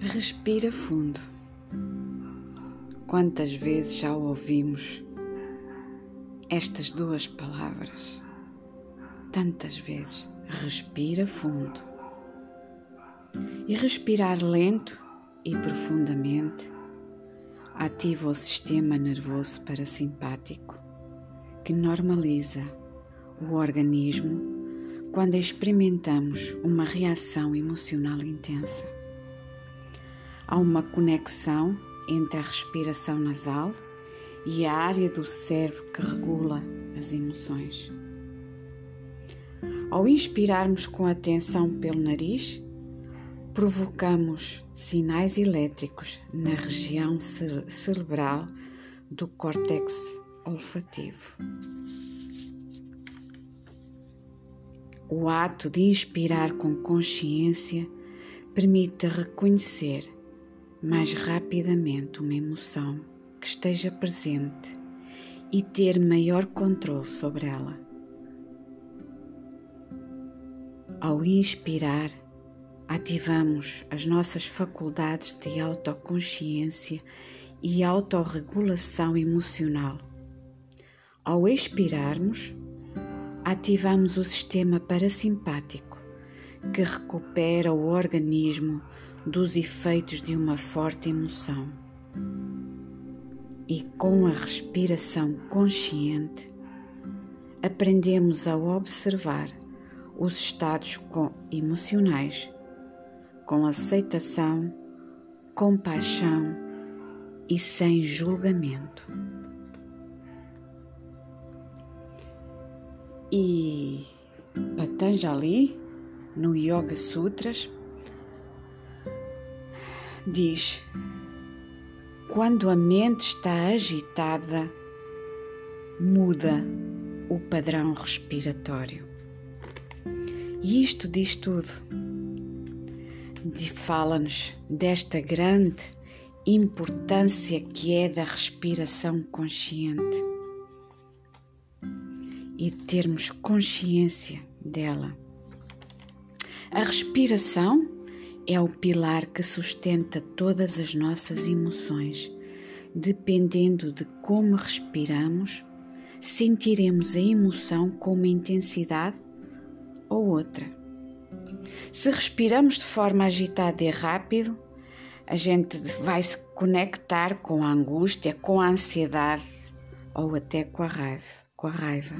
Respira fundo. Quantas vezes já ouvimos estas duas palavras? Tantas vezes. Respira fundo. E respirar lento e profundamente ativa o sistema nervoso parasimpático, que normaliza o organismo quando experimentamos uma reação emocional intensa. Há uma conexão entre a respiração nasal e a área do cérebro que regula as emoções. Ao inspirarmos com atenção pelo nariz, provocamos sinais elétricos na região cerebral do córtex olfativo. O ato de inspirar com consciência permite reconhecer mais rapidamente uma emoção que esteja presente e ter maior controle sobre ela. Ao inspirar, ativamos as nossas faculdades de autoconsciência e autorregulação emocional. Ao expirarmos, ativamos o sistema parasimpático, que recupera o organismo dos efeitos de uma forte emoção. E com a respiração consciente, aprendemos a observar os estados emocionais com aceitação, compaixão e sem julgamento. E Patanjali, no Yoga Sutras, diz: quando a mente está agitada, muda o padrão respiratório. E isto diz tudo. Fala-nos desta grande importância que é da respiração consciente e termos consciência dela. A respiração é o pilar que sustenta todas as nossas emoções. Dependendo de como respiramos, sentiremos a emoção com uma intensidade ou outra. Se respiramos de forma agitada e rápido, a gente vai se conectar com a angústia, com a ansiedade ou até com a raiva. Com a raiva.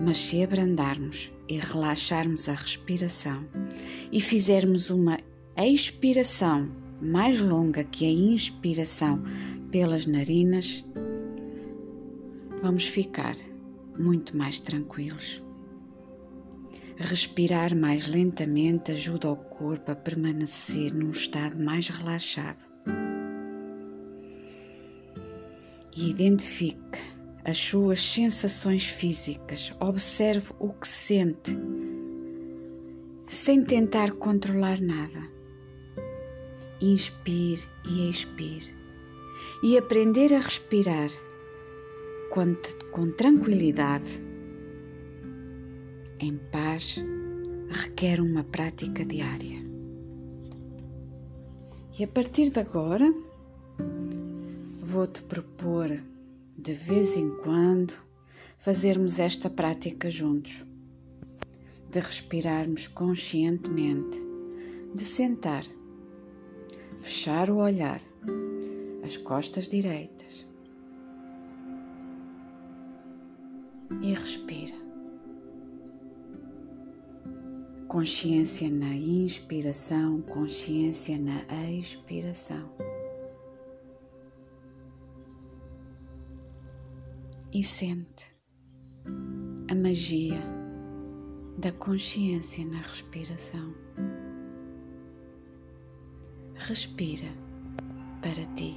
Mas se abrandarmos e relaxarmos a respiração e fizermos uma expiração mais longa que a inspiração pelas narinas, vamos ficar muito mais tranquilos. Respirar mais lentamente ajuda o corpo a permanecer num estado mais relaxado. E identifique as suas sensações físicas, observe o que sente, sem tentar controlar nada. Inspire e expire. E aprender a respirar com, com tranquilidade, em paz, requer uma prática diária. E a partir de agora, vou-te propor de vez em quando, fazermos esta prática juntos, de respirarmos conscientemente, de sentar, fechar o olhar, as costas direitas e respira. Consciência na inspiração, consciência na expiração. E sente a magia da consciência na respiração. Respira para ti.